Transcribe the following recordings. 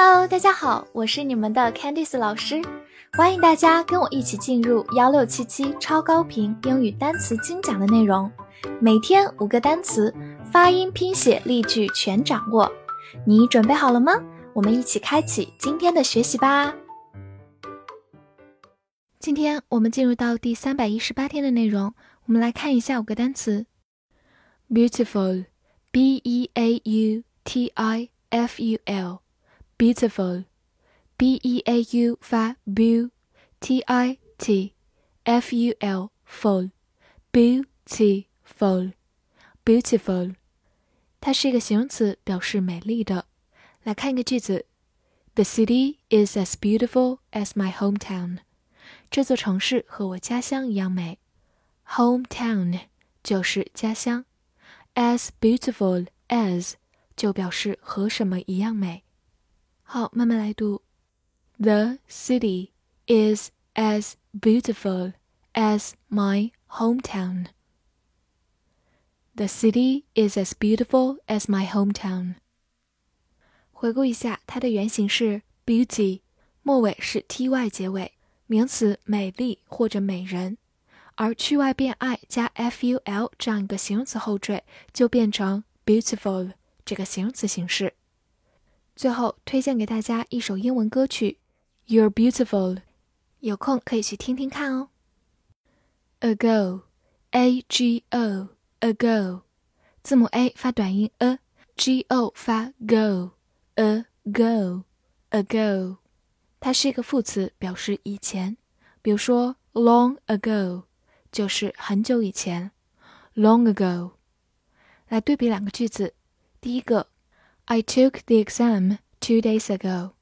Hello，大家好，我是你们的 Candice 老师，欢迎大家跟我一起进入幺六七七超高频英语单词精讲的内容，每天五个单词，发音、拼写、例句全掌握，你准备好了吗？我们一起开启今天的学习吧。今天我们进入到第三百一十八天的内容，我们来看一下五个单词：beautiful，b e a u t i f u l。Beautiful，b e a u 发 bu，t i t f u l full，beautiful，beautiful，它是一个形容词，表示美丽的。来看一个句子：The city is as beautiful as my hometown。这座城市和我家乡一样美。Hometown 就是家乡，as beautiful as 就表示和什么一样美。 好，慢慢来读。The city is as beautiful as my hometown. The city is as beautiful as my hometown. 回顾一下，它的原型是 beauty，末尾是 ty 结尾，名词美丽或者美人，而去外变 i 加 ful 这样一个形容词后缀，就变成 beautiful 这个形容词形式。 最后推荐给大家一首英文歌曲《You're Beautiful》，有空可以去听听看哦。Ago，A G O，Ago，字母 A 发短音 a，G O 发 go，Ago，Ago，它是一个副词，表示以前。比如说 long ago 就是很久以前，long ago。来对比两个句子，第一个。I took the exam two days ago.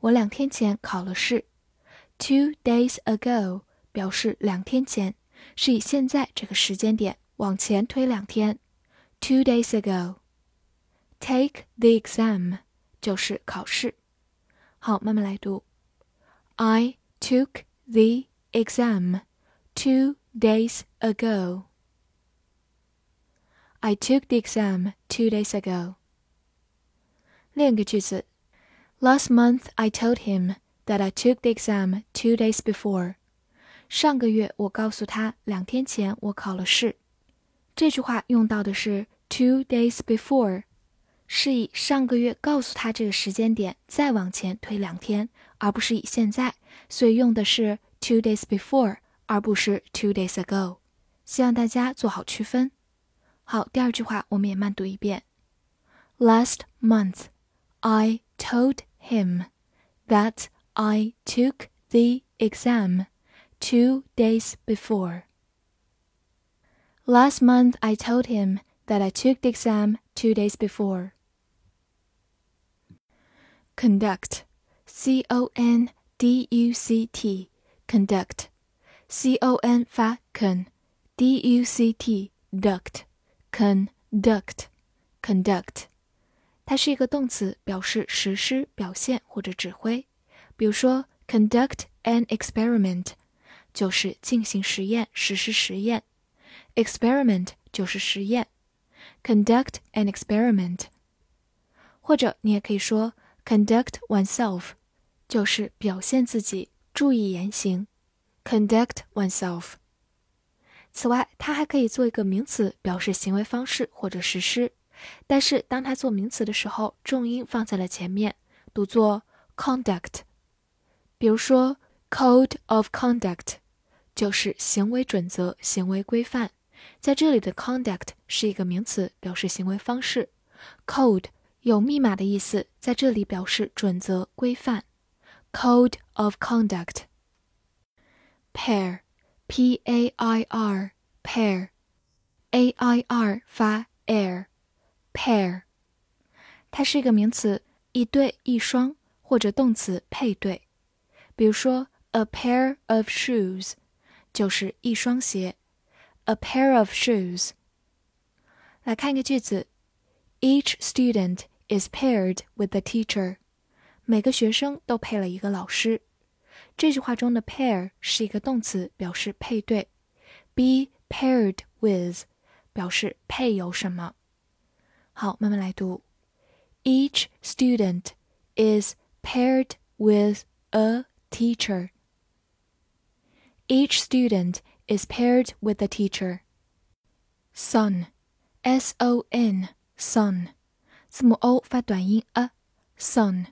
我两天前考了试。Two days ago 表示两天前，是以现在这个时间点往前推两天。Two days ago. Take the exam 就是考试。好，慢慢来读。I took the exam two days ago. I took the exam two days ago. 另一个句子，Last month I told him that I took the exam two days before。上个月我告诉他，两天前我考了试。这句话用到的是 two days before，是以上个月告诉他这个时间点再往前推两天，而不是以现在，所以用的是 two days before，而不是 two days ago。希望大家做好区分。好，第二句话我们也慢读一遍，Last month。I told him that I took the exam two days before. Last month, I told him that I took the exam two days before. Conduct, C O N D U C T, conduct, C O N 发 con, D U C T, duct, conduct, conduct. 它是一个动词，表示实施、表现或者指挥。比如说，conduct an experiment 就是进行实验、实施实验。experiment 就是实验。conduct an experiment，或者你也可以说 conduct oneself，就是表现自己、注意言行。conduct oneself。此外，它还可以做一个名词，表示行为方式或者实施。但是当它做名词的时候，重音放在了前面，读作 conduct。比如说，code of conduct 就是行为准则、行为规范。在这里的 conduct 是一个名词，表示行为方式。code 有密码的意思，在这里表示准则、规范。code of conduct。pair，p-a-i-r，pair，a-i-r 发 air。pair，它是一个名词，一对一双，或者动词配对。比如说，a pair of shoes 就是一双鞋，a pair of shoes。来看一个句子，Each student is paired with a teacher。每个学生都配了一个老师。这句话中的 pair 是一个动词，表示配对。Be paired with 表示配有什么。 好，慢慢来读。Each student is paired with a teacher. Each student is paired with a teacher. Son, S-O-N, son，字母 O 发短音 a，son，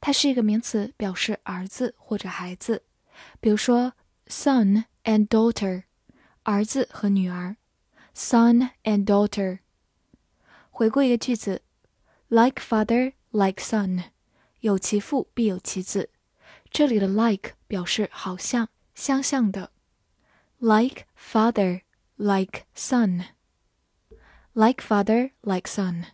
它是一个名词，表示儿子或者孩子。比如说，son and daughter，儿子和女儿，son and daughter。 回顾一个句子，like father like son，有其父必有其子。这里的 like 表示好像、相像的，like father like son，like father like son。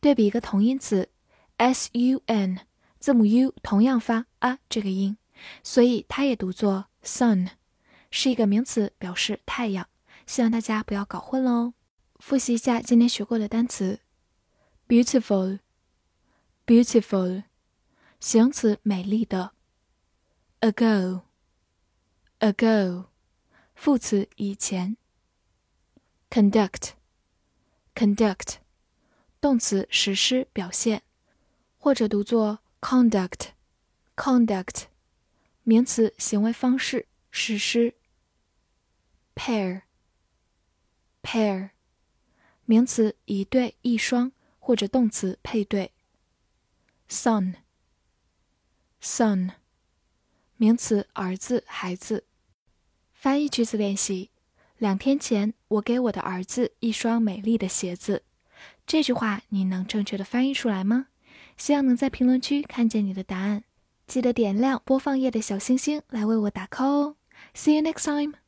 对比一个同音词，sun，字母 u 同样发啊这个音，所以它也读作 sun，是一个名词，表示太阳。希望大家不要搞混喽。复习一下今天学过的单词：beautiful，beautiful，形容词，美丽的；ago，ago，副词，以前；conduct，conduct，动词，实施、表现，或者读作 conduct，conduct，名词，行为方式、实施；pair，pair。名词一对一双，或者动词配对。son，son，名词儿子孩子。翻译句子练习：两天前，我给我的儿子一双美丽的鞋子。这句话你能正确的翻译出来吗？希望能在评论区看见你的答案。记得点亮播放页的小星星来为我打 call 哦。See you next time.